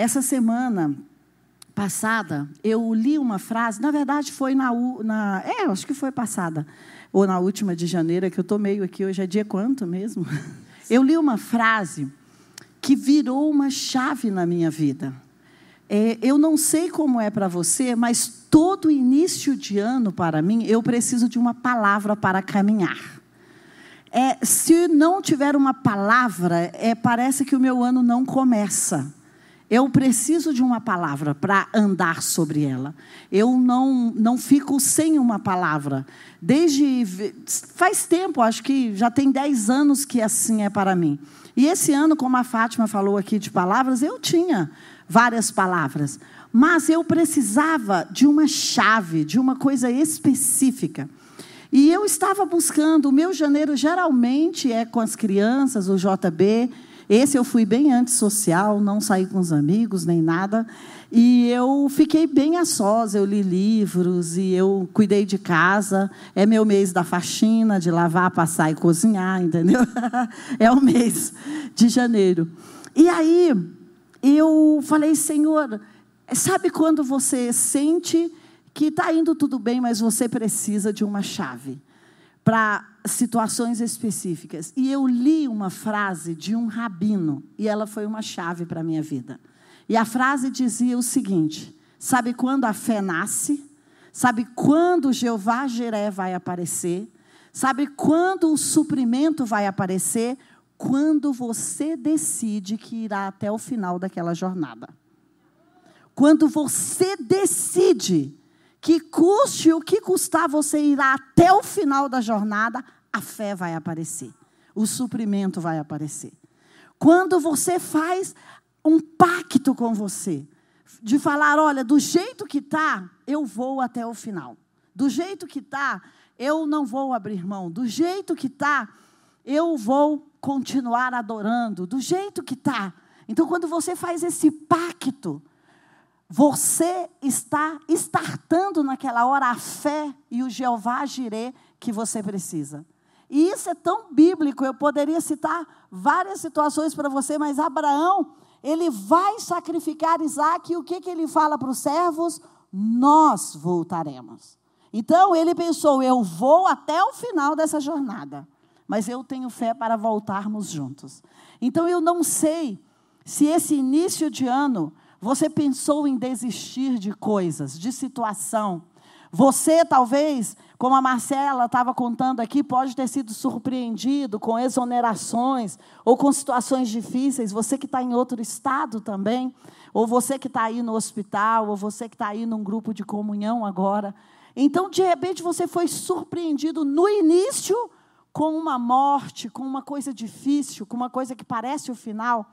Essa semana passada, eu li uma frase, na verdade foi na, na é, acho que foi passada, ou na última de janeiro, que eu estou meio aqui, hoje é dia quanto mesmo? Eu li uma frase que virou uma chave na minha vida. É, eu não sei como é para você, mas todo início de ano, para mim, eu preciso de uma palavra para caminhar. É, se não tiver uma palavra, é, parece que o meu ano não começa. Eu preciso de uma palavra para andar sobre ela. Eu não, não fico sem uma palavra. Desde. Faz tempo, acho que já tem 10 anos que assim é para mim. E esse ano, como a Fátima falou aqui de palavras, eu tinha várias palavras. Mas eu precisava de uma chave, de uma coisa específica. E eu estava buscando, o meu janeiro geralmente é com as crianças, o JB. Esse eu fui bem antissocial, não saí com os amigos nem nada. E eu fiquei bem a sós, eu li livros e eu cuidei de casa. É meu mês da faxina, de lavar, passar e cozinhar, entendeu? é o mês de janeiro. E aí eu falei, Senhor, sabe quando você sente que está indo tudo bem, mas você precisa de uma chave? Para situações específicas. E eu li uma frase de um rabino, e ela foi uma chave para a minha vida. E a frase dizia o seguinte: Sabe quando a fé nasce? Sabe quando Jeová Jiré vai aparecer? Sabe quando o suprimento vai aparecer? Quando você decide que irá até o final daquela jornada. Quando você decide que custe o que custar, você irá até o final da jornada, a fé vai aparecer, o suprimento vai aparecer. Quando você faz um pacto com você, de falar: olha, do jeito que está, eu vou até o final. Do jeito que está, eu não vou abrir mão. Do jeito que está, eu vou continuar adorando. Do jeito que está. Então, quando você faz esse pacto, você está estartando naquela hora a fé e o Jeová Jirê que você precisa. E isso é tão bíblico, eu poderia citar várias situações para você, mas Abraão, ele vai sacrificar Isaac e o que, que ele fala para os servos? Nós voltaremos. Então ele pensou: eu vou até o final dessa jornada, mas eu tenho fé para voltarmos juntos. Então eu não sei se esse início de ano você pensou em desistir de coisas, de situação. Você, talvez, como a Marcela estava contando aqui, pode ter sido surpreendido com exonerações ou com situações difíceis. Você que está em outro estado também, ou você que está aí no hospital, ou você que está aí num grupo de comunhão agora. Então, de repente, você foi surpreendido no início com uma morte, com uma coisa difícil, com uma coisa que parece o final.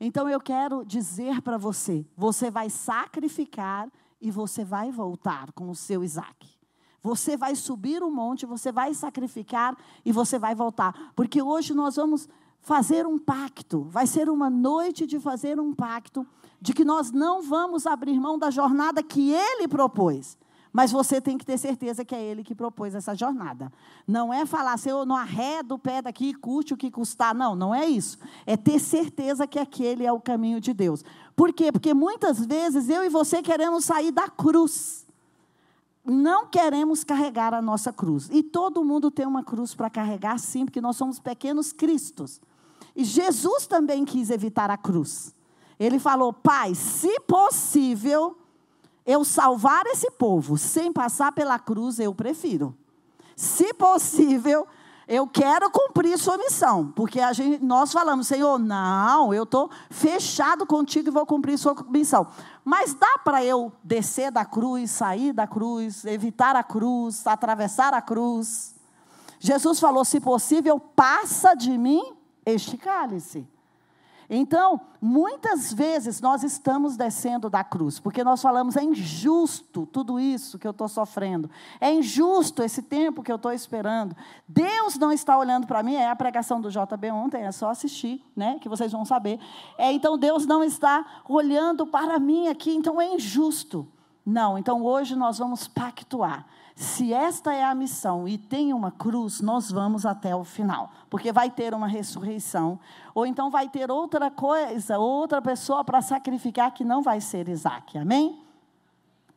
Então eu quero dizer para você: você vai sacrificar e você vai voltar com o seu Isaac. Você vai subir o monte, você vai sacrificar e você vai voltar. Porque hoje nós vamos fazer um pacto. Vai ser uma noite de fazer um pacto de que nós não vamos abrir mão da jornada que ele propôs. Mas você tem que ter certeza que é Ele que propôs essa jornada. Não é falar assim, eu não arredo o pé daqui, custe o que custar. Não, não é isso. É ter certeza que aquele é o caminho de Deus. Por quê? Porque muitas vezes eu e você queremos sair da cruz. Não queremos carregar a nossa cruz. E todo mundo tem uma cruz para carregar, sim, porque nós somos pequenos cristos. E Jesus também quis evitar a cruz. Ele falou: Pai, se possível eu salvar esse povo sem passar pela cruz, eu prefiro. Se possível, eu quero cumprir sua missão, porque a gente, nós falamos, Senhor, não, eu estou fechado contigo e vou cumprir sua missão. Mas dá para eu descer da cruz, sair da cruz, evitar a cruz, atravessar a cruz? Jesus falou: se possível, passa de mim este cálice. Então, muitas vezes nós estamos descendo da cruz, porque nós falamos, é injusto tudo isso que eu estou sofrendo, é injusto esse tempo que eu estou esperando. Deus não está olhando para mim, é a pregação do JB ontem, é só assistir, né, que vocês vão saber. É, então, Deus não está olhando para mim aqui, então é injusto. Não, então hoje nós vamos pactuar. Se esta é a missão e tem uma cruz, nós vamos até o final, porque vai ter uma ressurreição, ou então vai ter outra coisa, outra pessoa para sacrificar que não vai ser Isaac. Amém?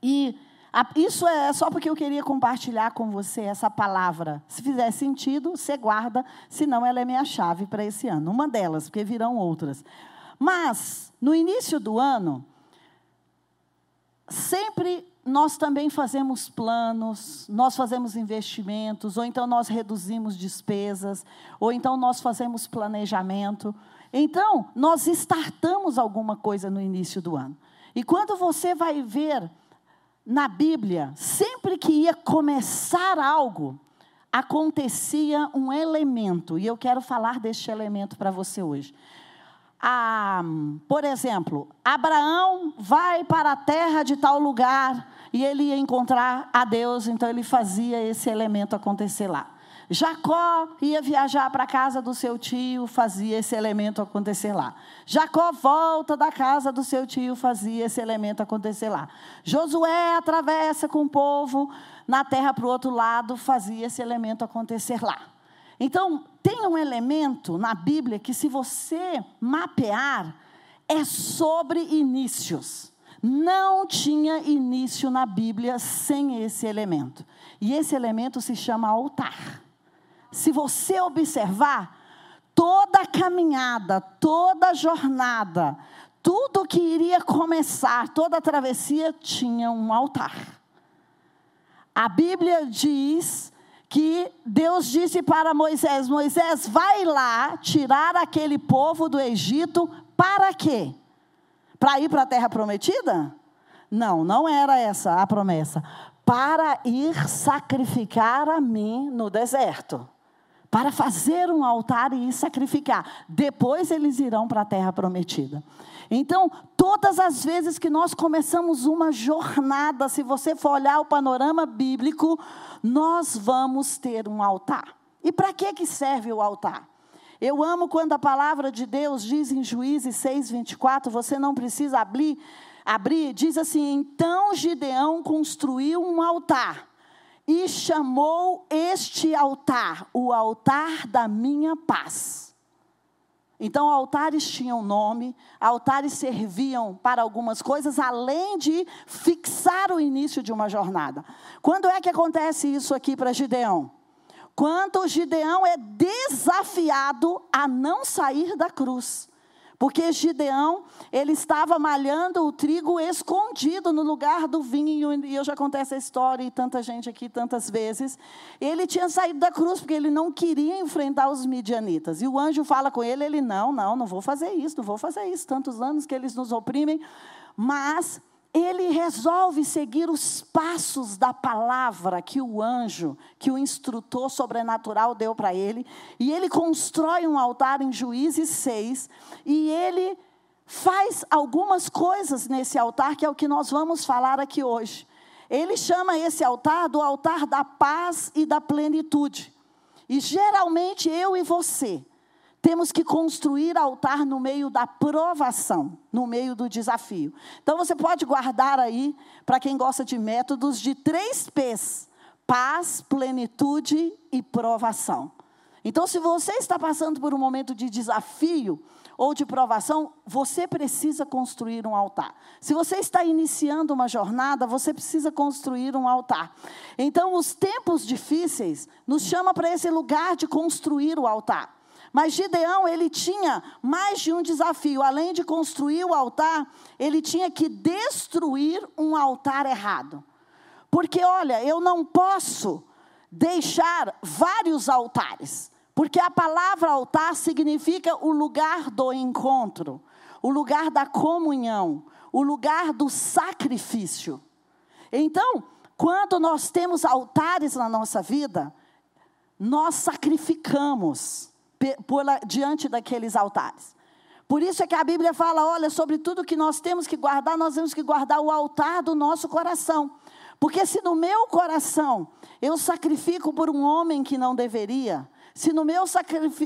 E a, isso é só porque eu queria compartilhar com você essa palavra. Se fizer sentido, você guarda, senão ela é minha chave para esse ano. Uma delas, porque virão outras. Mas, no início do ano, sempre nós também fazemos planos, nós fazemos investimentos, ou então nós reduzimos despesas, ou então nós fazemos planejamento. Então, nós startamos alguma coisa no início do ano. E quando você vai ver na Bíblia, sempre que ia começar algo, acontecia um elemento, e eu quero falar deste elemento para você hoje a, por exemplo, Abraão vai para a terra de tal lugar e ele ia encontrar a Deus, então ele fazia esse elemento acontecer lá. Jacó ia viajar para a casa do seu tio, fazia esse elemento acontecer lá. Jacó volta da casa do seu tio, fazia esse elemento acontecer lá. Josué atravessa com o povo na terra para o outro lado, fazia esse elemento acontecer lá. Então, tem um elemento na Bíblia que, se você mapear, é sobre inícios. Não tinha início na Bíblia sem esse elemento. E esse elemento se chama altar. Se você observar, toda caminhada, toda jornada, tudo que iria começar, toda travessia tinha um altar. A Bíblia diz que Deus disse para Moisés: Moisés, vai lá tirar aquele povo do Egito, para quê? Para ir para a terra prometida? Não, não era essa a promessa. Para ir sacrificar a mim no deserto. Para fazer um altar e sacrificar. Depois eles irão para a terra prometida. Então, todas as vezes que nós começamos uma jornada, se você for olhar o panorama bíblico, nós vamos ter um altar. E para que, que serve o altar? Eu amo quando a palavra de Deus diz em Juízes 6, 24, você não precisa abrir, abrir, diz assim: então Gideão construiu um altar e chamou este altar o altar da minha paz. Então, altares tinham nome, altares serviam para algumas coisas, além de fixar o início de uma jornada. Quando é que acontece isso aqui para Gideão? Quando Gideão é desafiado a não sair da cruz. Porque Gideão, ele estava malhando o trigo escondido no lugar do vinho, e eu já contei essa história e tanta gente aqui tantas vezes. Ele tinha saído da cruz porque ele não queria enfrentar os midianitas. E o anjo fala com ele, ele não, não, não vou fazer isso, não vou fazer isso, tantos anos que eles nos oprimem. Mas ele resolve seguir os passos da palavra que o anjo, que o instrutor sobrenatural deu para ele, e ele constrói um altar em Juízes 6, e ele faz algumas coisas nesse altar, que é o que nós vamos falar aqui hoje. Ele chama esse altar do altar da paz e da plenitude. E geralmente eu e você, temos que construir altar no meio da provação, no meio do desafio. Então você pode guardar aí, para quem gosta de métodos, de três P's: paz, plenitude e provação. Então, se você está passando por um momento de desafio ou de provação, você precisa construir um altar. Se você está iniciando uma jornada, você precisa construir um altar. Então, os tempos difíceis nos chamam para esse lugar de construir o altar. Mas Gideão, ele tinha mais de um desafio. Além de construir o altar, ele tinha que destruir um altar errado. Porque, olha, eu não posso deixar vários altares. Porque a palavra altar significa o lugar do encontro, o lugar da comunhão, o lugar do sacrifício. Então, quando nós temos altares na nossa vida, nós sacrificamos por, diante daqueles altares. Por isso é que a Bíblia fala: olha, sobre tudo que nós temos que guardar, nós temos que guardar o altar do nosso coração. Porque se no meu coração eu sacrifico por um homem que não deveria, se no meu,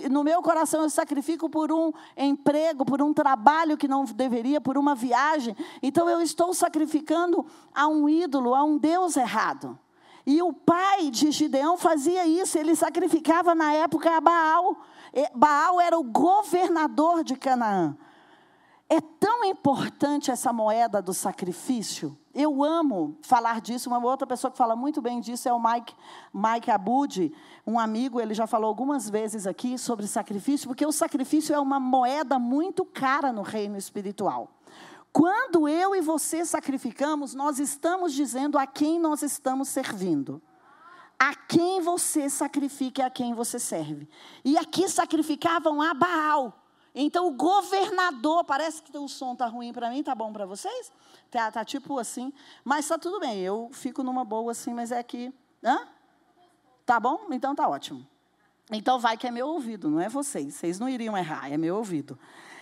no meu coração eu sacrifico por um emprego, por um trabalho que não deveria, por uma viagem, então eu estou sacrificando a um ídolo, a um Deus errado. E o pai de Gideão fazia isso, ele sacrificava na época a Baal. Baal era o governador de Canaã. É tão importante essa moeda do sacrifício. Eu amo falar disso. Uma outra pessoa que fala muito bem disso é o Mike, Mike Abud, um amigo. Ele já falou algumas vezes aqui sobre sacrifício, porque o sacrifício é uma moeda muito cara no reino espiritual. Quando eu e você sacrificamos, nós estamos dizendo a quem nós estamos servindo. A quem você sacrifica é a quem você serve. E aqui sacrificavam a Baal. Então o governador, parece que o som tá ruim para mim, tá bom para vocês? Tá, tá, tipo assim, mas tá tudo bem. Eu fico numa boa assim, mas é que, hã? Tá bom? Então tá ótimo. Então vai que é meu ouvido, não é vocês. Vocês não iriam errar, é meu ouvido.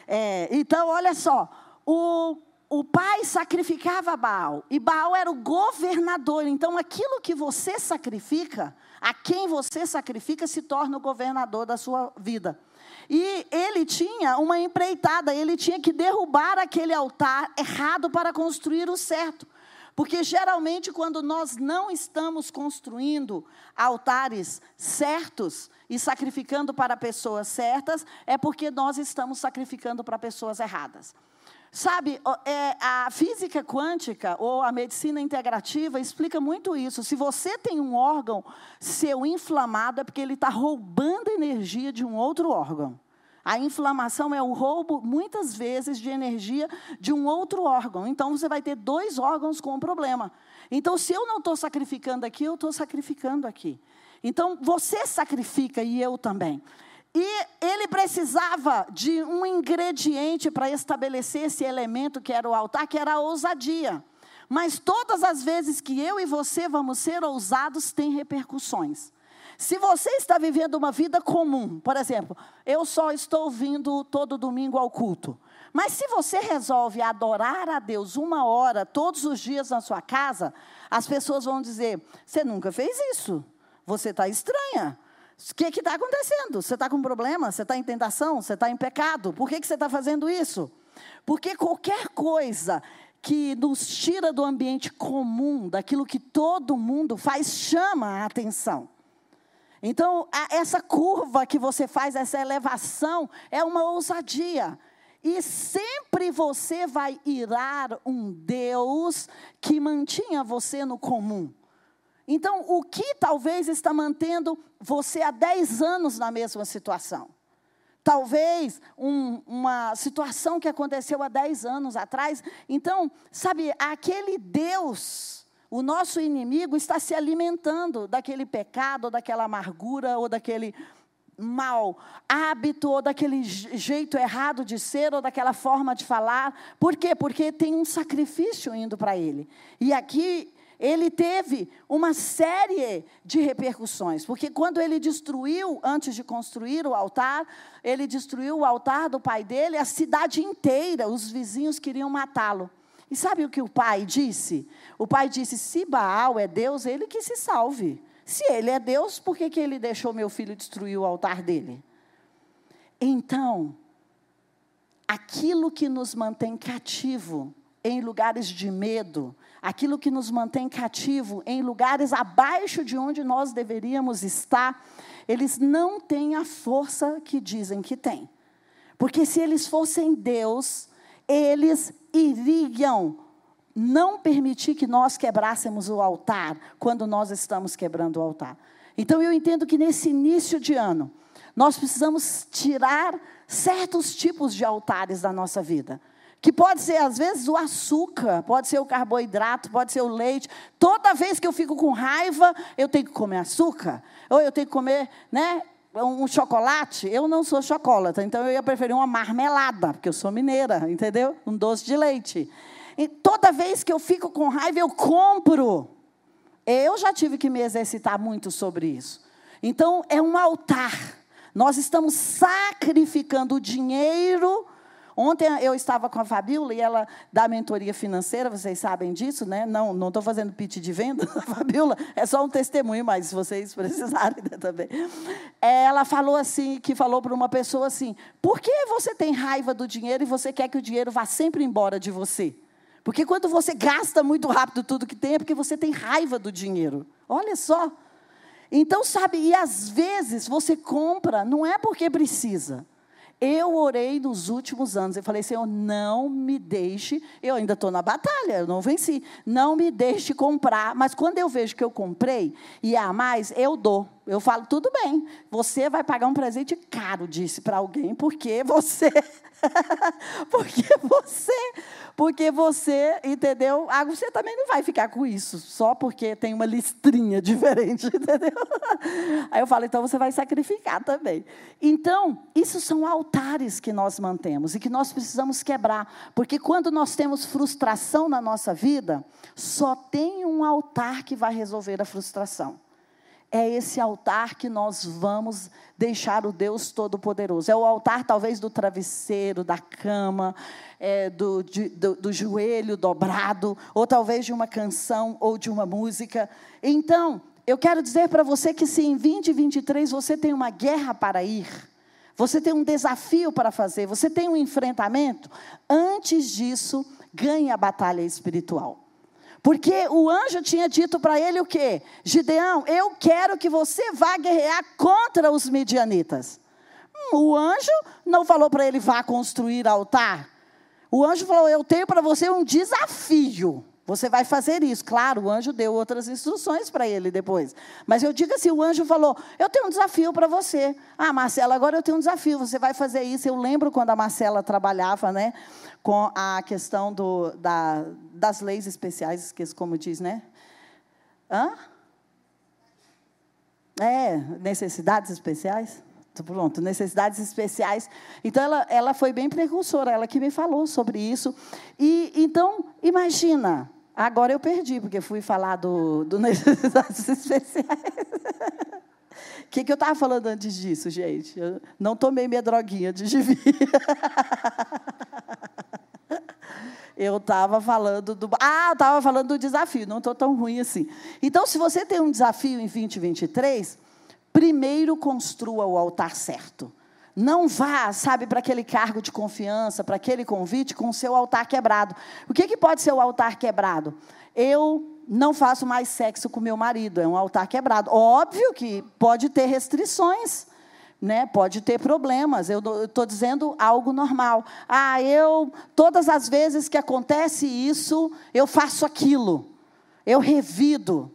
É, então olha só, o o pai sacrificava Baal, e Baal era o governador. Então, aquilo que você sacrifica, a quem você sacrifica, se torna o governador da sua vida. E ele tinha uma empreitada, ele tinha que derrubar aquele altar errado para construir o certo. Porque geralmente, quando nós não estamos construindo altares certos e sacrificando para pessoas certas, é porque nós estamos sacrificando para pessoas erradas. Sabe, é, a física quântica ou a medicina integrativa explica muito isso. Se você tem um órgão seu inflamado, é porque ele está roubando energia de um outro órgão. A inflamação é o roubo, muitas vezes, de energia de um outro órgão. Então, você vai ter dois órgãos com problema. Então, se eu não estou sacrificando aqui, eu estou sacrificando aqui. Então, você sacrifica e eu também. E ele precisava de um ingrediente para estabelecer esse elemento que era o altar, que era a ousadia. Mas todas as vezes que eu e você vamos ser ousados, tem repercussões. Se você está vivendo uma vida comum, por exemplo, eu só estou vindo todo domingo ao culto. Mas se você resolve adorar a Deus uma hora todos os dias na sua casa, as pessoas vão dizer: você nunca fez isso, você está estranha. O que está acontecendo? Você está com problema? Você está em tentação? Você está em pecado? Por que, que você está fazendo isso? Porque qualquer coisa que nos tira do ambiente comum, daquilo que todo mundo faz, chama a atenção. Então, essa curva que você faz, essa elevação, é uma ousadia. E sempre você vai irar um Deus que mantinha você no comum. Então, o que talvez está mantendo você há 10 anos na mesma situação? Talvez um, uma situação que aconteceu há 10 anos atrás. Então, sabe, aquele Deus, o nosso inimigo, está se alimentando daquele pecado, ou daquela amargura, ou daquele mal hábito, ou daquele jeito errado de ser, ou daquela forma de falar. Por quê? Porque tem um sacrifício indo para ele. E aqui ele teve uma série de repercussões, porque quando ele destruiu, antes de construir o altar, ele destruiu o altar do pai dele, a cidade inteira, os vizinhos queriam matá-lo. E sabe o que o pai disse? O pai disse: se Baal é Deus, ele que se salve. Se ele é Deus, por que, que ele deixou meu filho destruir o altar dele? Então, aquilo que nos mantém cativo em lugares de medo, aquilo que nos mantém cativo em lugares abaixo de onde nós deveríamos estar, eles não têm a força que dizem que têm. Porque se eles fossem Deus, eles iriam não permitir que nós quebrássemos o altar quando nós estamos quebrando o altar. Então eu entendo que nesse início de ano, nós precisamos tirar certos tipos de altares da nossa vida. Que pode ser, às vezes, o açúcar, pode ser o carboidrato, pode ser o leite. Toda vez que eu fico com raiva, eu tenho que comer açúcar. Ou eu tenho que comer, né? Um chocolate, eu não sou chocolate, então eu ia preferir uma marmelada, porque eu sou mineira, entendeu? Um doce de leite. E toda vez que eu fico com raiva, eu compro. Eu já tive que me exercitar muito sobre isso. Então, é um altar. Nós estamos sacrificando o dinheiro Ontem eu estava com a Fabiola e ela dá mentoria financeira, vocês sabem disso, né? Não não estou fazendo pitch de venda, Fabiola, é só um testemunho, mas se vocês precisarem né, também. Ela falou assim, que falou para uma pessoa assim: por que você tem raiva do dinheiro e você quer que o dinheiro vá sempre embora de você? Porque quando você gasta muito rápido tudo que tem, é porque você tem raiva do dinheiro. Olha só. Então, sabe, e às vezes você compra, não é porque precisa. Eu orei nos últimos anos. Eu falei, Senhor, não me deixe. Eu ainda estou na batalha, eu não venci. Não me deixe comprar. Mas quando eu vejo que eu comprei e há mais, eu dou. Eu falo, tudo bem, você vai pagar um presente caro, disse para alguém, porque você. porque você. Porque você, entendeu? Ah, você também não vai ficar com isso, só porque tem uma listrinha diferente, entendeu? Aí eu falo, então você vai sacrificar também. Então, isso são altares que nós mantemos e que nós precisamos quebrar. Porque quando nós temos frustração na nossa vida, só tem um altar que vai resolver a frustração é esse altar que nós vamos deixar o Deus Todo-Poderoso. É o altar, talvez, do travesseiro, da cama, é, do, de, do, do joelho dobrado, ou talvez de uma canção ou de uma música. Então, eu quero dizer para você que se em 2023 você tem uma guerra para ir, você tem um desafio para fazer, você tem um enfrentamento, antes disso, ganhe a batalha espiritual. Porque o anjo tinha dito para ele o quê? Gideão, eu quero que você vá guerrear contra os midianitas. Hum, o anjo não falou para ele vá construir altar. O anjo falou: Eu tenho para você um desafio. Você vai fazer isso. Claro, o anjo deu outras instruções para ele depois. Mas eu digo assim: o anjo falou: Eu tenho um desafio para você. Ah, Marcela, agora eu tenho um desafio. Você vai fazer isso. Eu lembro quando a Marcela trabalhava, né? Com a questão do, da, das leis especiais, esqueço como diz, né? Hã? É, necessidades especiais? Pronto, necessidades especiais. Então, ela, ela foi bem precursora, ela que me falou sobre isso. E Então, imagina, agora eu perdi, porque fui falar do, do necessidades especiais. O que, que eu estava falando antes disso, gente? Eu não tomei minha droguinha de vir. Eu estava falando do. Ah, estava falando do desafio, não estou tão ruim assim. Então, se você tem um desafio em 2023, primeiro construa o altar certo. Não vá, sabe, para aquele cargo de confiança, para aquele convite com o seu altar quebrado. O que, que pode ser o altar quebrado? Eu não faço mais sexo com meu marido, é um altar quebrado. Óbvio que pode ter restrições né, pode ter problemas. Eu estou dizendo algo normal. Ah, eu, todas as vezes que acontece isso, eu faço aquilo. Eu revido.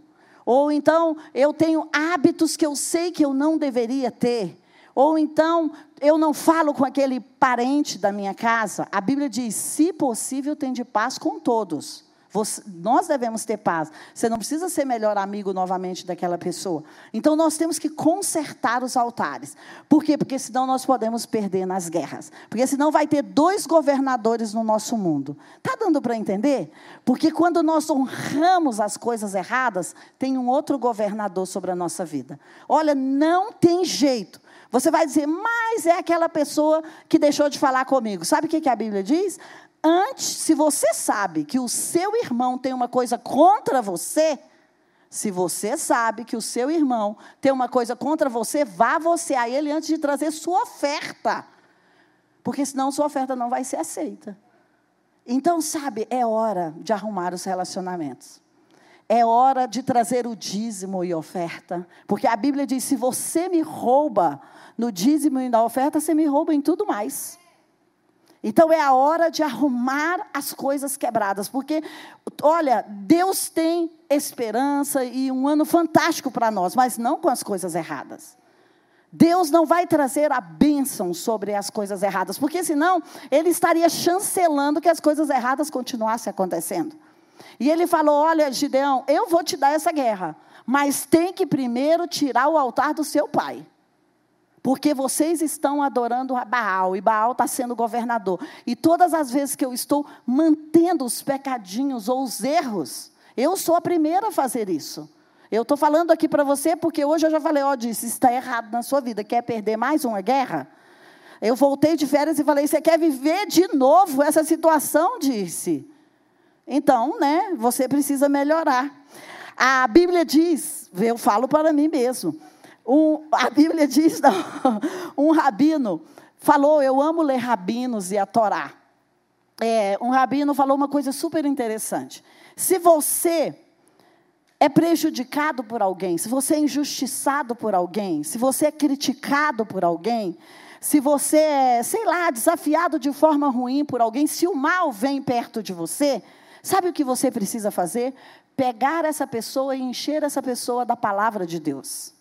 Ou então, eu tenho hábitos que eu sei que eu não deveria ter. Ou então, eu não falo com aquele parente da minha casa. A Bíblia diz: se possível, tem de paz com todos. Você, nós devemos ter paz. Você não precisa ser melhor amigo novamente daquela pessoa. Então nós temos que consertar os altares. Por quê? Porque senão nós podemos perder nas guerras. Porque senão vai ter dois governadores no nosso mundo. Está dando para entender? Porque quando nós honramos as coisas erradas, tem um outro governador sobre a nossa vida. Olha, não tem jeito. Você vai dizer, mas é aquela pessoa que deixou de falar comigo. Sabe o que a Bíblia diz? Antes, se você sabe que o seu irmão tem uma coisa contra você, se você sabe que o seu irmão tem uma coisa contra você, vá você a ele antes de trazer sua oferta. Porque senão sua oferta não vai ser aceita. Então, sabe, é hora de arrumar os relacionamentos. É hora de trazer o dízimo e oferta. Porque a Bíblia diz: se você me rouba no dízimo e na oferta, você me rouba em tudo mais. Então é a hora de arrumar as coisas quebradas, porque, olha, Deus tem esperança e um ano fantástico para nós, mas não com as coisas erradas. Deus não vai trazer a bênção sobre as coisas erradas, porque senão ele estaria chancelando que as coisas erradas continuassem acontecendo. E ele falou: Olha, Gideão, eu vou te dar essa guerra, mas tem que primeiro tirar o altar do seu pai. Porque vocês estão adorando a Baal e Baal está sendo governador. E todas as vezes que eu estou mantendo os pecadinhos ou os erros, eu sou a primeira a fazer isso. Eu estou falando aqui para você porque hoje eu já falei, ó, oh, disse, está errado na sua vida. Quer perder mais uma guerra? Eu voltei de férias e falei, você quer viver de novo essa situação? Disse. Então, né, você precisa melhorar. A Bíblia diz, eu falo para mim mesmo, um, a Bíblia diz, não, um rabino falou, eu amo ler rabinos e a Torá. É, um rabino falou uma coisa super interessante. Se você é prejudicado por alguém, se você é injustiçado por alguém, se você é criticado por alguém, se você é, sei lá, desafiado de forma ruim por alguém, se o mal vem perto de você, sabe o que você precisa fazer? Pegar essa pessoa e encher essa pessoa da palavra de Deus.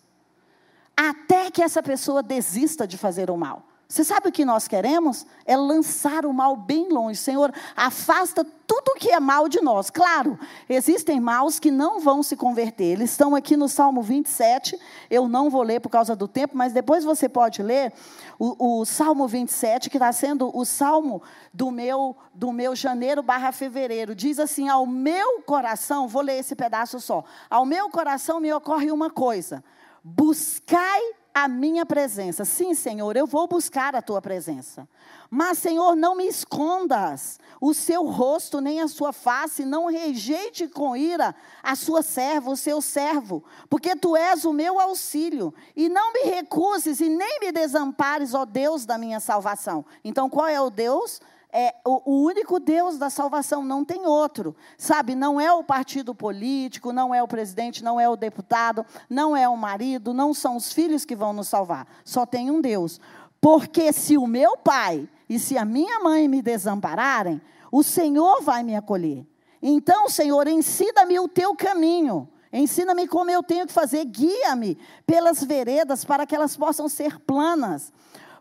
Até que essa pessoa desista de fazer o mal. Você sabe o que nós queremos? É lançar o mal bem longe. Senhor, afasta tudo o que é mal de nós. Claro, existem maus que não vão se converter. Eles estão aqui no Salmo 27. Eu não vou ler por causa do tempo, mas depois você pode ler o, o Salmo 27, que está sendo o salmo do meu, do meu janeiro barra fevereiro. Diz assim: Ao meu coração, vou ler esse pedaço só. Ao meu coração me ocorre uma coisa: buscai a minha presença. Sim, Senhor, eu vou buscar a tua presença. Mas, Senhor, não me escondas o seu rosto, nem a sua face, não rejeite com ira a sua serva, o seu servo, porque tu és o meu auxílio. E não me recuses e nem me desampares, ó Deus da minha salvação. Então, qual é o Deus? É o, único Deus da salvação, não tem outro. Sabe, não é o partido político, não é o presidente, não é o deputado, não é o marido, não são os filhos que vão nos salvar. Só tem um Deus. Porque se o meu pai e se a minha mãe me desampararem, o Senhor vai me acolher. Então, Senhor, ensina-me o teu caminho. Ensina-me como eu tenho que fazer, guia-me pelas veredas para que elas possam ser planas.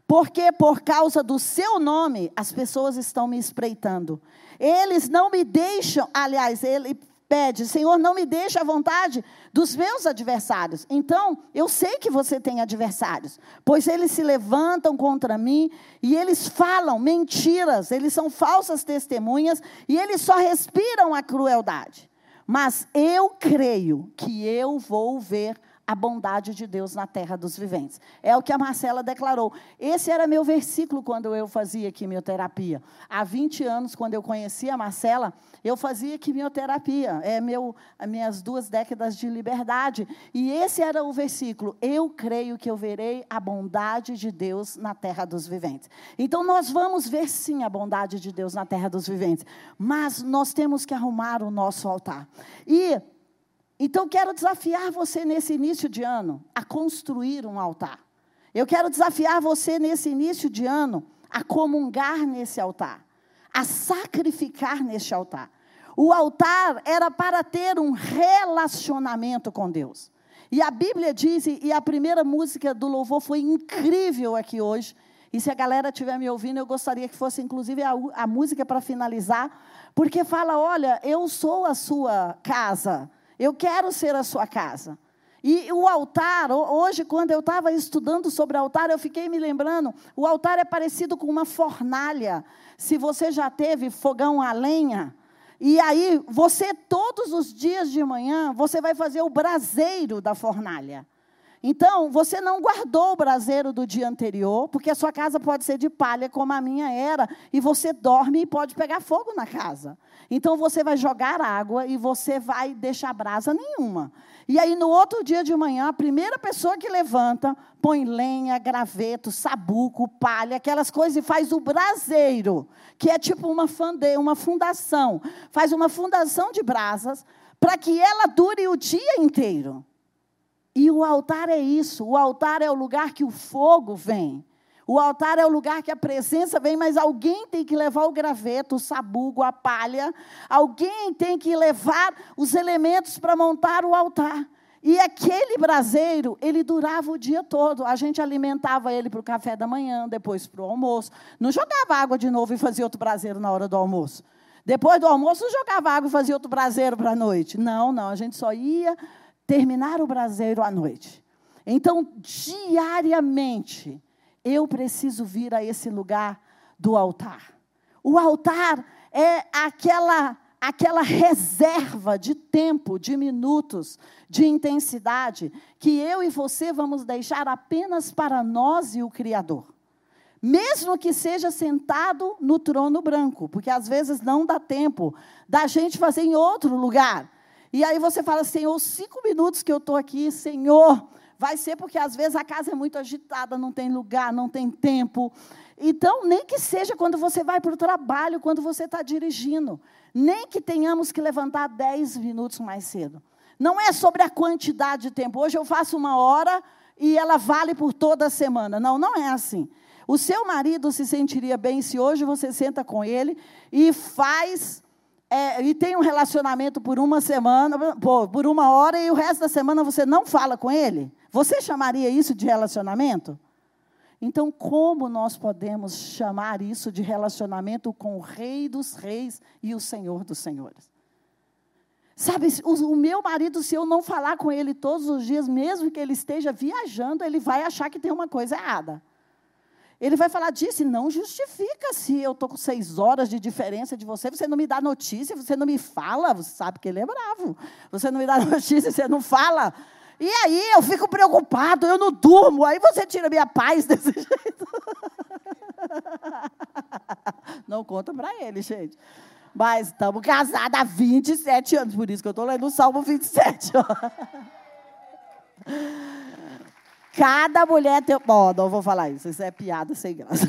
Porque por causa do seu nome as pessoas estão me espreitando. Eles não me deixam, aliás, ele pede, Senhor, não me deixe à vontade dos meus adversários. Então, eu sei que você tem adversários, pois eles se levantam contra mim e eles falam mentiras, eles são falsas testemunhas e eles só respiram a crueldade. Mas eu creio que eu vou ver a bondade de Deus na terra dos viventes. É o que a Marcela declarou. Esse era meu versículo quando eu fazia quimioterapia. Há 20 anos, quando eu conheci a Marcela, eu fazia quimioterapia. É meu, minhas duas décadas de liberdade. E esse era o versículo. Eu creio que eu verei a bondade de Deus na terra dos viventes. Então, nós vamos ver sim a bondade de Deus na terra dos viventes. Mas nós temos que arrumar o nosso altar. E então, quero desafiar você nesse início de ano a construir um altar. Eu quero desafiar você nesse início de ano a comungar nesse altar, a sacrificar neste altar. O altar era para ter um relacionamento com Deus. E a Bíblia diz, e a primeira música do louvor foi incrível aqui hoje. E se a galera estiver me ouvindo, eu gostaria que fosse inclusive a, a música para finalizar, porque fala: olha, eu sou a sua casa. Eu quero ser a sua casa. E o altar, hoje, quando eu estava estudando sobre altar, eu fiquei me lembrando: o altar é parecido com uma fornalha. Se você já teve fogão a lenha, e aí você, todos os dias de manhã, você vai fazer o braseiro da fornalha. Então, você não guardou o braseiro do dia anterior, porque a sua casa pode ser de palha, como a minha era, e você dorme e pode pegar fogo na casa. Então você vai jogar água e você vai deixar brasa nenhuma. E aí no outro dia de manhã, a primeira pessoa que levanta, põe lenha, graveto, sabuco, palha, aquelas coisas e faz o braseiro, que é tipo uma fande, uma fundação. Faz uma fundação de brasas para que ela dure o dia inteiro. E o altar é isso, o altar é o lugar que o fogo vem. O altar é o lugar que a presença vem, mas alguém tem que levar o graveto, o sabugo, a palha. Alguém tem que levar os elementos para montar o altar. E aquele braseiro, ele durava o dia todo. A gente alimentava ele para o café da manhã, depois para o almoço. Não jogava água de novo e fazia outro braseiro na hora do almoço. Depois do almoço, não jogava água e fazia outro braseiro para a noite. Não, não. A gente só ia terminar o braseiro à noite. Então, diariamente, eu preciso vir a esse lugar do altar. O altar é aquela aquela reserva de tempo, de minutos, de intensidade que eu e você vamos deixar apenas para nós e o Criador. Mesmo que seja sentado no trono branco, porque às vezes não dá tempo da gente fazer em outro lugar. E aí você fala, Senhor, cinco minutos que eu estou aqui, Senhor, Vai ser porque às vezes a casa é muito agitada, não tem lugar, não tem tempo. Então, nem que seja quando você vai para o trabalho, quando você está dirigindo. Nem que tenhamos que levantar dez minutos mais cedo. Não é sobre a quantidade de tempo. Hoje eu faço uma hora e ela vale por toda a semana. Não, não é assim. O seu marido se sentiria bem se hoje você senta com ele e faz é, e tem um relacionamento por uma semana, por, por uma hora e o resto da semana você não fala com ele? Você chamaria isso de relacionamento? Então, como nós podemos chamar isso de relacionamento com o Rei dos Reis e o Senhor dos Senhores? Sabe, o, o, meu marido, se eu não falar com ele todos os dias, mesmo que ele esteja viajando, ele vai achar que tem uma coisa errada. Ele vai falar disso, não justifica se eu estou com seis horas de diferença de você, você não me dá notícia, você não me fala, você sabe que ele é bravo. Você não me dá notícia, você não fala. E aí eu fico preocupado, eu não durmo, aí você tira minha paz desse jeito. Não conta para ele, gente. Mas estamos casados há 27 anos, por isso que eu estou lendo o Salmo 27. Cada mulher tem. Bom, não vou falar isso, isso é piada sem graça.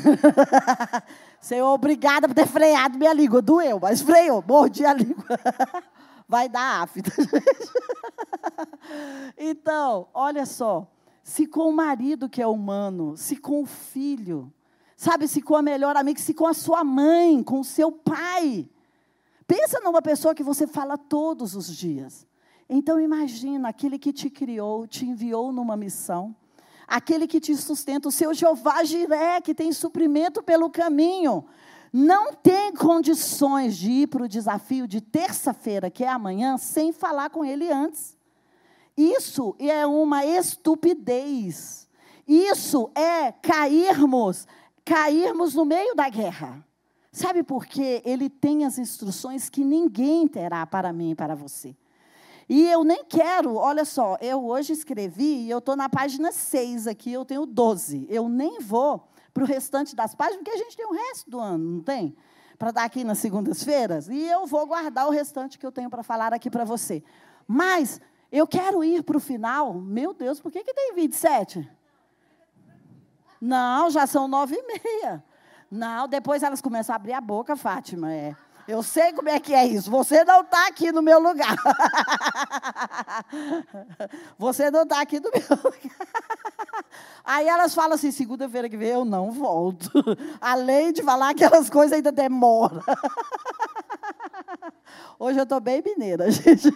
Senhor, obrigada por ter freado minha língua. Doeu, mas freou, mordi a língua. Vai dar afta. então, olha só. Se com o marido que é humano, se com o filho, sabe, se com a melhor amiga, se com a sua mãe, com o seu pai, Pensa numa pessoa que você fala todos os dias. Então imagina aquele que te criou, te enviou numa missão, aquele que te sustenta, o seu Jeová Jiré, que tem suprimento pelo caminho. Não tem condições de ir para o desafio de terça-feira, que é amanhã, sem falar com ele antes. Isso é uma estupidez. Isso é cairmos, cairmos no meio da guerra. Sabe por quê? Ele tem as instruções que ninguém terá para mim e para você. E eu nem quero, olha só, eu hoje escrevi e eu estou na página 6 aqui, eu tenho 12. Eu nem vou para o restante das páginas, porque a gente tem o resto do ano, não tem? Para dar aqui nas segundas-feiras. E eu vou guardar o restante que eu tenho para falar aqui para você. Mas eu quero ir para o final. Meu Deus, por que, que tem 27? Não, já são nove e meia. Não, depois elas começam a abrir a boca, Fátima. É. Eu sei como é que é isso. Você não está aqui no meu lugar. Você não está aqui no meu lugar. Aí elas falam assim: segunda-feira que vem eu não volto. Além de falar aquelas coisas, ainda demora. Hoje eu estou bem mineira, gente.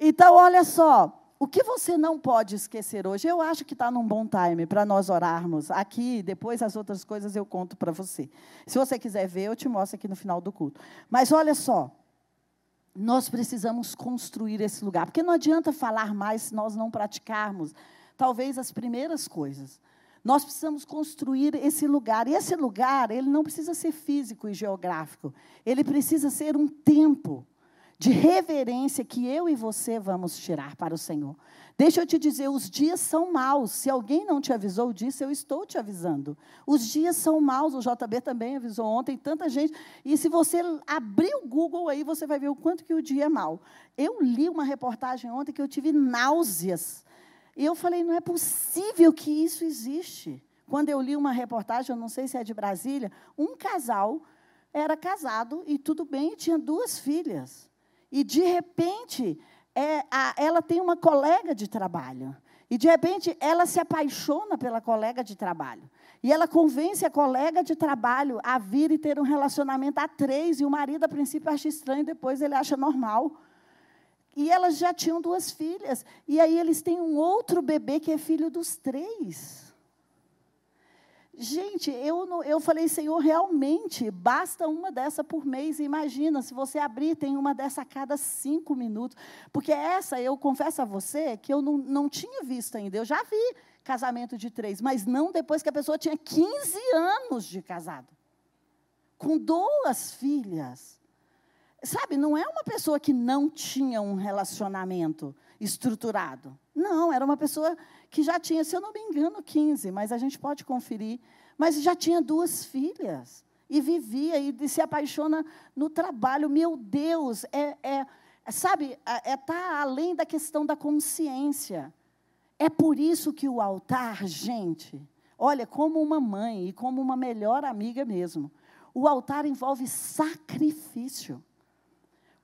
Então, olha só. O que você não pode esquecer hoje? Eu acho que está num bom time para nós orarmos. Aqui, depois as outras coisas eu conto para você. Se você quiser ver, eu te mostro aqui no final do culto. Mas olha só, nós precisamos construir esse lugar, porque não adianta falar mais se nós não praticarmos, talvez as primeiras coisas. Nós precisamos construir esse lugar. E esse lugar, ele não precisa ser físico e geográfico. Ele precisa ser um tempo de reverência que eu e você vamos tirar para o Senhor. Deixa eu te dizer, os dias são maus. Se alguém não te avisou disso, eu estou te avisando. Os dias são maus. O JB também avisou ontem, tanta gente. E se você abrir o Google aí, você vai ver o quanto que o dia é mau. Eu li uma reportagem ontem que eu tive náuseas. E eu falei, não é possível que isso existe. Quando eu li uma reportagem, eu não sei se é de Brasília, um casal era casado e tudo bem, tinha duas filhas. E, de repente, é, a, ela tem uma colega de trabalho. E, de repente, ela se apaixona pela colega de trabalho. E ela convence a colega de trabalho a vir e ter um relacionamento a três. E o marido, a princípio, acha estranho, depois ele acha normal. E elas já tinham duas filhas. E aí eles têm um outro bebê que é filho dos três. Gente, eu, eu falei, Senhor, realmente, basta uma dessa por mês. Imagina, se você abrir, tem uma dessa a cada cinco minutos. Porque essa, eu confesso a você, que eu não, não tinha visto ainda. Eu já vi casamento de três, mas não depois que a pessoa tinha 15 anos de casado. Com duas filhas. Sabe, não é uma pessoa que não tinha um relacionamento estruturado. Não, era uma pessoa que já tinha, se eu não me engano, 15, mas a gente pode conferir. Mas já tinha duas filhas. E vivia e se apaixona no trabalho. Meu Deus, é, é sabe, é estar tá além da questão da consciência. É por isso que o altar, gente, olha, como uma mãe e como uma melhor amiga mesmo, o altar envolve sacrifício.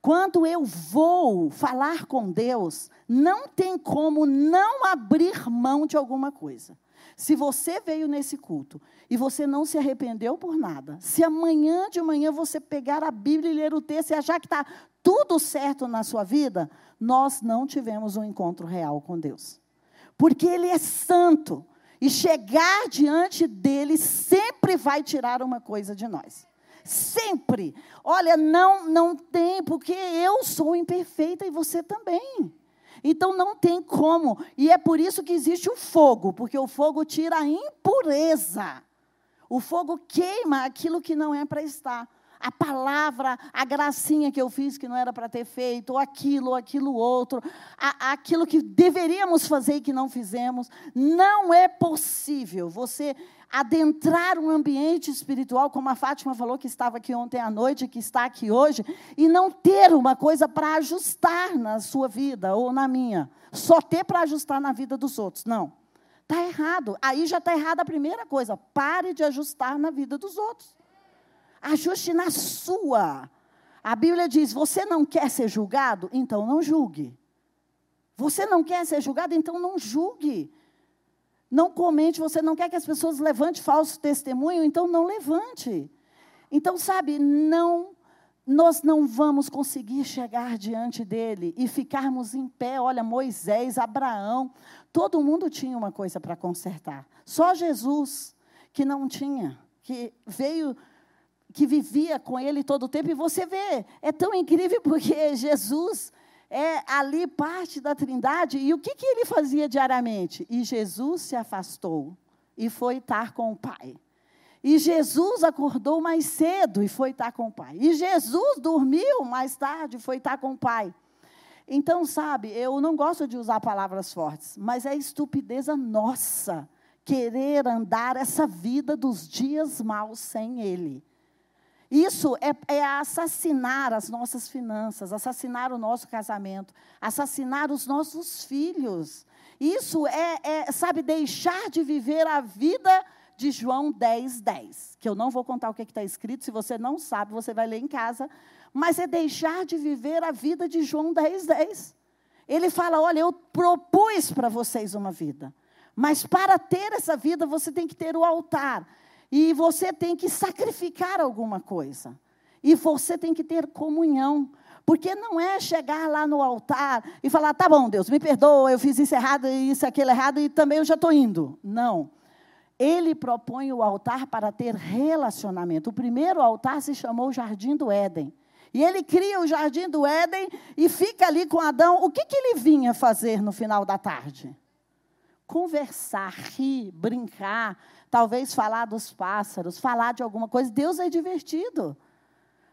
Quando eu vou falar com Deus, não tem como não abrir mão de alguma coisa. Se você veio nesse culto e você não se arrependeu por nada, se amanhã de manhã você pegar a Bíblia e ler o texto e achar que está tudo certo na sua vida, nós não tivemos um encontro real com Deus. Porque Ele é santo. E chegar diante dele sempre vai tirar uma coisa de nós. Sempre. Olha, não, não tem, porque eu sou imperfeita e você também. Então não tem como. E é por isso que existe o fogo, porque o fogo tira a impureza. O fogo queima aquilo que não é para estar. A palavra, a gracinha que eu fiz que não era para ter feito, ou aquilo, ou aquilo outro, a, aquilo que deveríamos fazer e que não fizemos. Não é possível você adentrar um ambiente espiritual, como a Fátima falou que estava aqui ontem à noite, que está aqui hoje, e não ter uma coisa para ajustar na sua vida ou na minha. Só ter para ajustar na vida dos outros. Não. Está errado. Aí já está errada a primeira coisa. Pare de ajustar na vida dos outros. Ajuste na sua. A Bíblia diz: você não quer ser julgado? Então não julgue. Você não quer ser julgado? Então não julgue. Não comente, você não quer que as pessoas levantem falso testemunho, então não levante. Então, sabe, não nós não vamos conseguir chegar diante dele e ficarmos em pé. Olha, Moisés, Abraão, todo mundo tinha uma coisa para consertar. Só Jesus que não tinha, que veio, que vivia com ele todo o tempo. E você vê, é tão incrível porque Jesus é ali parte da Trindade. E o que, que ele fazia diariamente? E Jesus se afastou e foi estar com o Pai. E Jesus acordou mais cedo e foi estar com o Pai. E Jesus dormiu mais tarde e foi estar com o Pai. Então, sabe, eu não gosto de usar palavras fortes, mas é estupideza nossa querer andar essa vida dos dias maus sem Ele. Isso é, é, assassinar as nossas finanças, assassinar o nosso casamento, assassinar os nossos filhos. Isso é, é, sabe, deixar de viver a vida de João 10, 10. Que eu não vou contar o que está escrito, se você não sabe, você vai ler em casa. Mas é deixar de viver a vida de João 10, 10. Ele fala: olha, eu propus para vocês uma vida. Mas para ter essa vida, você tem que ter o altar. E você tem que sacrificar alguma coisa. E você tem que ter comunhão. Porque não é chegar lá no altar e falar, tá bom, Deus, me perdoa, eu fiz isso errado, isso, aquilo errado, e também eu já estou indo. Não. Ele propõe o altar para ter relacionamento. O primeiro altar se chamou Jardim do Éden. E ele cria o Jardim do Éden e fica ali com Adão. O que, que ele vinha fazer no final da tarde? Conversar, rir, brincar, talvez falar dos pássaros, falar de alguma coisa. Deus é divertido.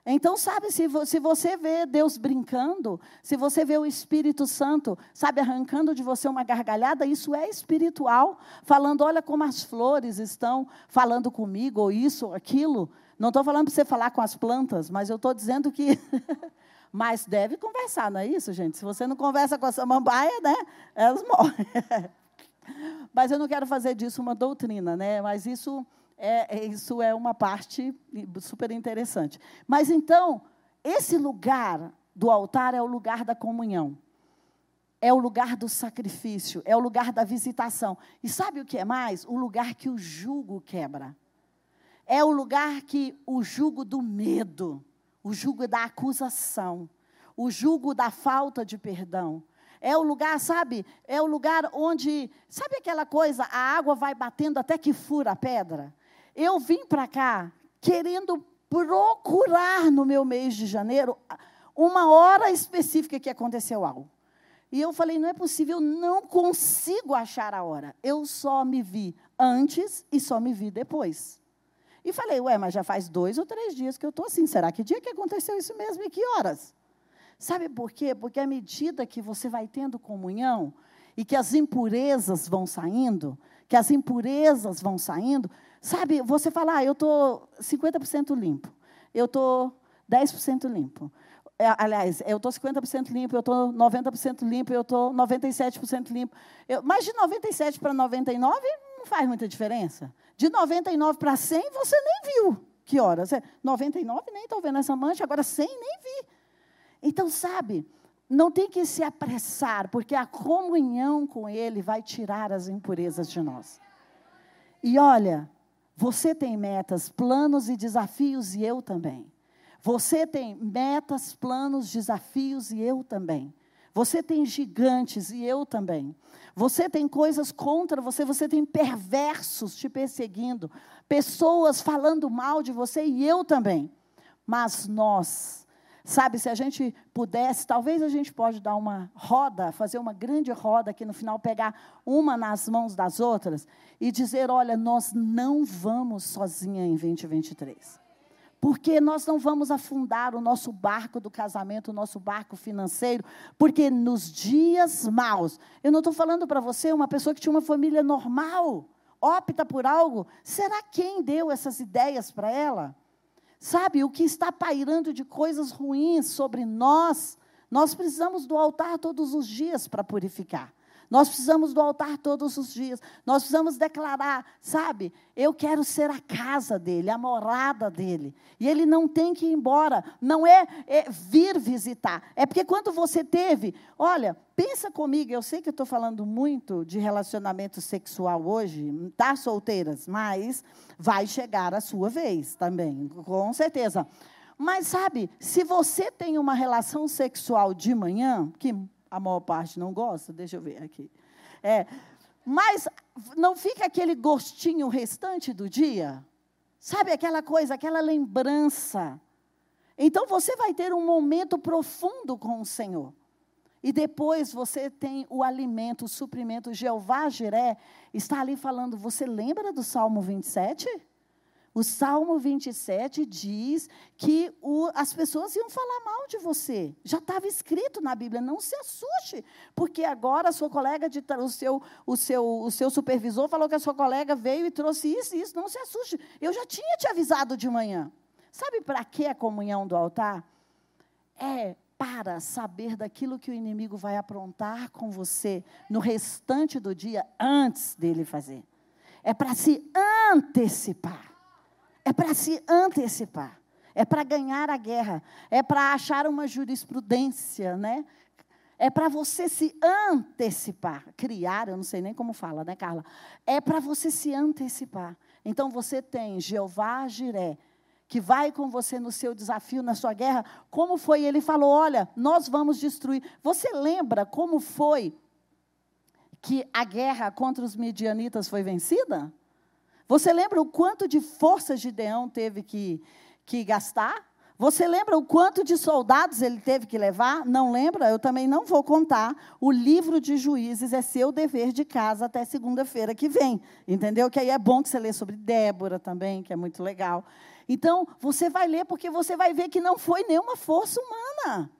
Então, sabe, se, você vê Deus brincando, se você vê o Espírito Santo, sabe, arrancando de você uma gargalhada, isso é espiritual, falando, olha como as flores estão falando comigo, ou isso, ou aquilo. Não estou falando para você falar com as plantas, mas eu estou dizendo que. mas deve conversar, não é isso, gente? Se você não conversa com a samambaia, né? Elas morrem. Mas eu não quero fazer disso uma doutrina, né? Mas isso é, é, isso é uma parte super interessante. Mas então, esse lugar do altar é o lugar da comunhão. É o lugar do sacrifício, é o lugar da visitação. E sabe o que é mais? O lugar que o jugo quebra. É o lugar que o jugo do medo, o jugo da acusação, o jugo da falta de perdão, é o lugar, sabe? É o lugar onde, sabe aquela coisa, a água vai batendo até que fura a pedra? Eu vim para cá querendo procurar no meu mês de janeiro uma hora específica que aconteceu algo. E eu falei, não é possível, eu não consigo achar a hora. Eu só me vi antes e só me vi depois. E falei, ué, mas já faz dois ou três dias que eu estou assim. Será que dia que aconteceu isso mesmo e que horas? Sabe por quê? Porque à medida que você vai tendo comunhão e que as impurezas vão saindo, que as impurezas vão saindo, sabe, você fala, ah, eu estou 50% limpo, eu estou 10% limpo. É, aliás, eu estou 50% limpo, eu estou 90% limpo, eu estou 97% limpo. Eu, mas de 97 para 99 não faz muita diferença. De 99 para 100 você nem viu. Que horas? 99 nem estou vendo essa mancha, agora 100 nem vi. Então, sabe, não tem que se apressar, porque a comunhão com Ele vai tirar as impurezas de nós. E olha, você tem metas, planos e desafios, e eu também. Você tem metas, planos, desafios, e eu também. Você tem gigantes, e eu também. Você tem coisas contra você, você tem perversos te perseguindo, pessoas falando mal de você, e eu também. Mas nós Sabe, se a gente pudesse, talvez a gente pode dar uma roda, fazer uma grande roda aqui no final, pegar uma nas mãos das outras e dizer, olha, nós não vamos sozinha em 2023. Porque nós não vamos afundar o nosso barco do casamento, o nosso barco financeiro, porque nos dias maus, eu não estou falando para você, uma pessoa que tinha uma família normal, opta por algo, será quem deu essas ideias para ela? Sabe, o que está pairando de coisas ruins sobre nós, nós precisamos do altar todos os dias para purificar. Nós precisamos do altar todos os dias. Nós precisamos declarar, sabe? Eu quero ser a casa dele, a morada dele. E ele não tem que ir embora. Não é, é vir visitar. É porque quando você teve, olha, pensa comigo. Eu sei que eu estou falando muito de relacionamento sexual hoje, tá, solteiras? Mas vai chegar a sua vez também, com certeza. Mas sabe, se você tem uma relação sexual de manhã, que a maior parte não gosta, deixa eu ver aqui. É, mas não fica aquele gostinho restante do dia? Sabe aquela coisa, aquela lembrança. Então você vai ter um momento profundo com o Senhor. E depois você tem o alimento, o suprimento. Jeová Jiré está ali falando. Você lembra do Salmo 27? O Salmo 27 diz que o, as pessoas iam falar mal de você. Já estava escrito na Bíblia. Não se assuste, porque agora a sua colega, de, o, seu, o, seu, o seu supervisor falou que a sua colega veio e trouxe isso e isso. Não se assuste. Eu já tinha te avisado de manhã. Sabe para que a comunhão do altar? É para saber daquilo que o inimigo vai aprontar com você no restante do dia antes dele fazer. É para se antecipar é para se antecipar, é para ganhar a guerra, é para achar uma jurisprudência, né? É para você se antecipar, criar, eu não sei nem como fala, né, Carla? É para você se antecipar. Então você tem Jeová Jiré, que vai com você no seu desafio, na sua guerra. Como foi? Ele falou: Olha, nós vamos destruir. Você lembra como foi que a guerra contra os medianitas foi vencida? Você lembra o quanto de forças Gideão teve que, que gastar? Você lembra o quanto de soldados ele teve que levar? Não lembra? Eu também não vou contar. O livro de juízes é seu dever de casa até segunda-feira que vem. Entendeu? Que aí é bom que você lê sobre Débora também, que é muito legal. Então, você vai ler porque você vai ver que não foi nenhuma força humana.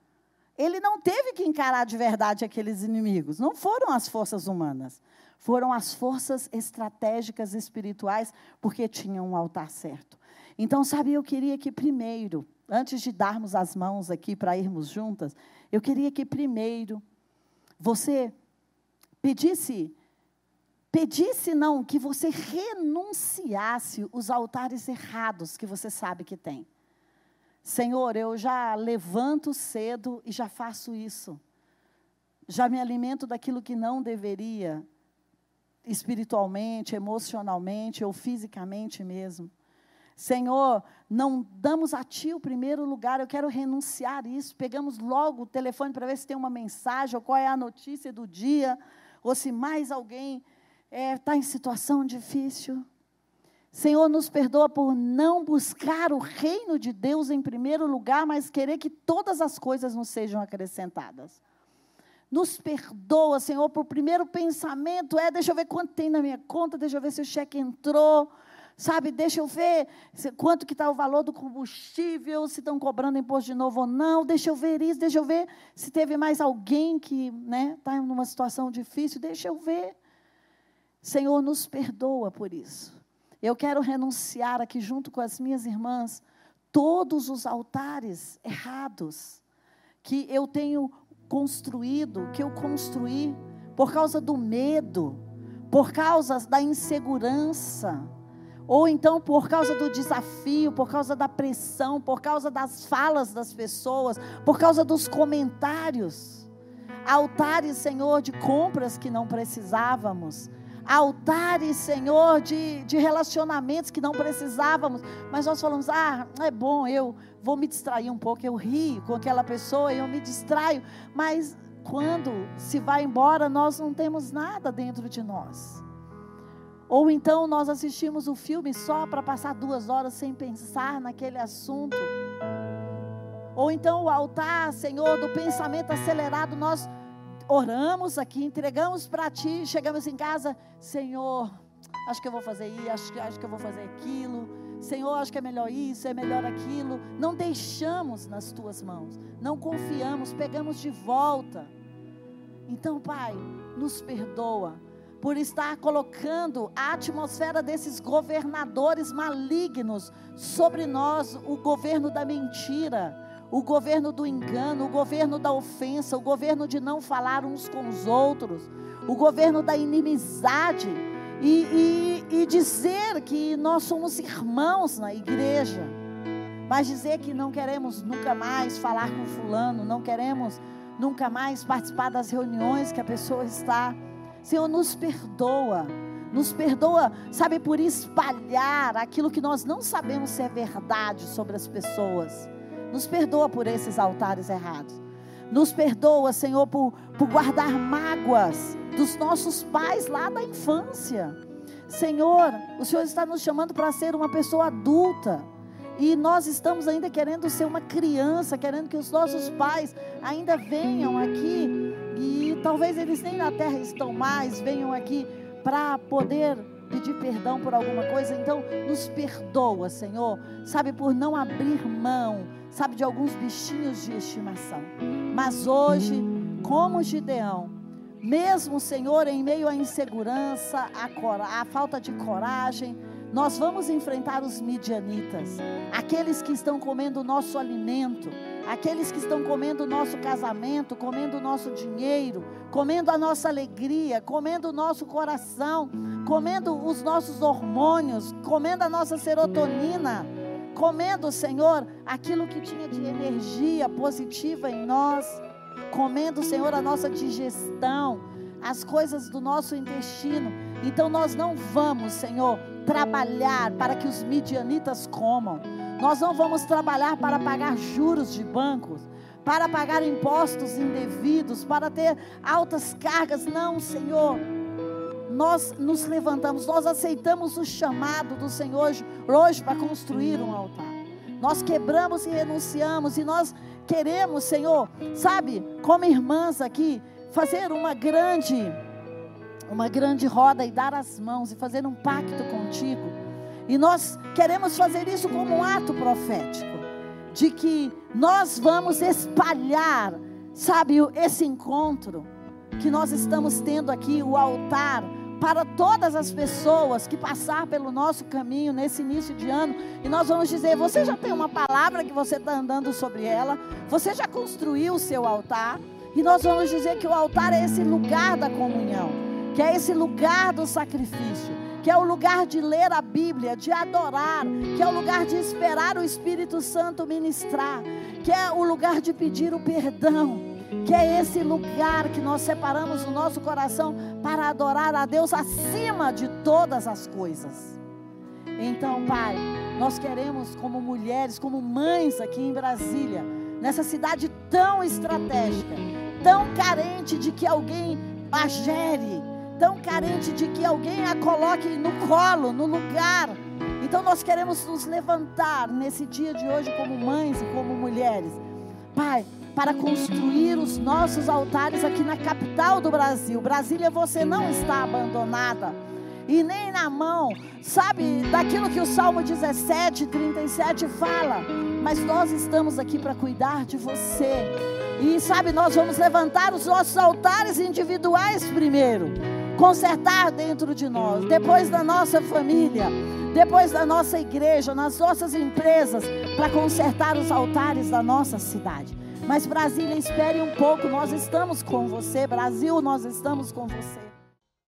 Ele não teve que encarar de verdade aqueles inimigos. Não foram as forças humanas foram as forças estratégicas espirituais, porque tinham um altar certo. Então, sabe, eu queria que primeiro, antes de darmos as mãos aqui para irmos juntas, eu queria que primeiro você pedisse, pedisse não, que você renunciasse os altares errados que você sabe que tem. Senhor, eu já levanto cedo e já faço isso. Já me alimento daquilo que não deveria espiritualmente, emocionalmente ou fisicamente mesmo. Senhor, não damos a Ti o primeiro lugar, eu quero renunciar isso. Pegamos logo o telefone para ver se tem uma mensagem, ou qual é a notícia do dia, ou se mais alguém está é, tá em situação difícil. Senhor, nos perdoa por não buscar o reino de Deus em primeiro lugar, mas querer que todas as coisas nos sejam acrescentadas. Nos perdoa, Senhor, por primeiro pensamento é, deixa eu ver quanto tem na minha conta, deixa eu ver se o cheque entrou, sabe, deixa eu ver quanto que está o valor do combustível, se estão cobrando imposto de novo ou não, deixa eu ver isso, deixa eu ver se teve mais alguém que está né, tá numa situação difícil, deixa eu ver. Senhor, nos perdoa por isso. Eu quero renunciar aqui junto com as minhas irmãs todos os altares errados que eu tenho construído, que eu construí, por causa do medo, por causa da insegurança. ou então por causa do desafio, por causa da pressão, por causa das falas das pessoas, por causa dos comentários. Altares, Senhor, de compras que não precisávamos. Altares, Senhor, de, de relacionamentos que não precisávamos. Mas nós falamos: ah, é bom, eu vou me distrair um pouco. Eu rio com aquela pessoa, eu me distraio. Mas quando se vai embora, nós não temos nada dentro de nós. Ou então nós assistimos o filme só para passar duas horas sem pensar naquele assunto. Ou então o altar, Senhor, do pensamento acelerado, nós oramos aqui, entregamos para Ti, chegamos em casa, Senhor, acho que eu vou fazer isso, acho que, acho que eu vou fazer aquilo. Senhor, acho que é melhor isso, é melhor aquilo. Não deixamos nas Tuas mãos, não confiamos, pegamos de volta. Então, Pai, nos perdoa por estar colocando a atmosfera desses governadores malignos sobre nós, o governo da mentira, o governo do engano, o governo da ofensa, o governo de não falar uns com os outros, o governo da inimizade e, e, e dizer que nós somos irmãos na igreja, mas dizer que não queremos nunca mais falar com fulano, não queremos nunca mais participar das reuniões que a pessoa está. Senhor, nos perdoa. Nos perdoa, sabe, por espalhar aquilo que nós não sabemos se é verdade sobre as pessoas. Nos perdoa por esses altares errados. Nos perdoa, Senhor, por, por guardar mágoas dos nossos pais lá da infância. Senhor, o Senhor está nos chamando para ser uma pessoa adulta. E nós estamos ainda querendo ser uma criança, querendo que os nossos pais ainda venham aqui e talvez eles nem na terra estão mais, venham aqui para poder pedir perdão por alguma coisa. Então, nos perdoa, Senhor, sabe, por não abrir mão, sabe, de alguns bichinhos de estimação. Mas hoje, como Gideão, mesmo, Senhor, em meio à insegurança, à, à falta de coragem, nós vamos enfrentar os midianitas, aqueles que estão comendo o nosso alimento, aqueles que estão comendo o nosso casamento, comendo o nosso dinheiro, comendo a nossa alegria, comendo o nosso coração, comendo os nossos hormônios, comendo a nossa serotonina, comendo, Senhor, aquilo que tinha de energia positiva em nós, comendo, Senhor, a nossa digestão, as coisas do nosso intestino. Então nós não vamos, Senhor, trabalhar para que os midianitas comam. Nós não vamos trabalhar para pagar juros de bancos, para pagar impostos indevidos, para ter altas cargas. Não, Senhor. Nós nos levantamos, nós aceitamos o chamado do Senhor hoje para construir um altar. Nós quebramos e renunciamos e nós queremos, Senhor, sabe, como irmãs aqui, fazer uma grande uma grande roda e dar as mãos e fazer um pacto contigo. E nós queremos fazer isso como um ato profético, de que nós vamos espalhar, sabe, esse encontro que nós estamos tendo aqui, o altar, para todas as pessoas que passar pelo nosso caminho nesse início de ano, e nós vamos dizer: você já tem uma palavra que você está andando sobre ela, você já construiu o seu altar, e nós vamos dizer que o altar é esse lugar da comunhão que é esse lugar do sacrifício, que é o lugar de ler a Bíblia, de adorar, que é o lugar de esperar o Espírito Santo ministrar, que é o lugar de pedir o perdão, que é esse lugar que nós separamos o nosso coração para adorar a Deus acima de todas as coisas. Então, Pai, nós queremos, como mulheres, como mães aqui em Brasília, nessa cidade tão estratégica, tão carente de que alguém a gere, tão carente de que alguém a coloque no colo, no lugar. Então nós queremos nos levantar nesse dia de hoje como mães e como mulheres. Pai, para construir os nossos altares aqui na capital do Brasil. Brasília, você não está abandonada. E nem na mão, sabe, daquilo que o Salmo 17, 37 fala. Mas nós estamos aqui para cuidar de você. E sabe, nós vamos levantar os nossos altares individuais primeiro consertar dentro de nós, depois da nossa família, depois da nossa igreja, nas nossas empresas, para consertar os altares da nossa cidade. Mas Brasília, espere um pouco, nós estamos com você. Brasil, nós estamos com você.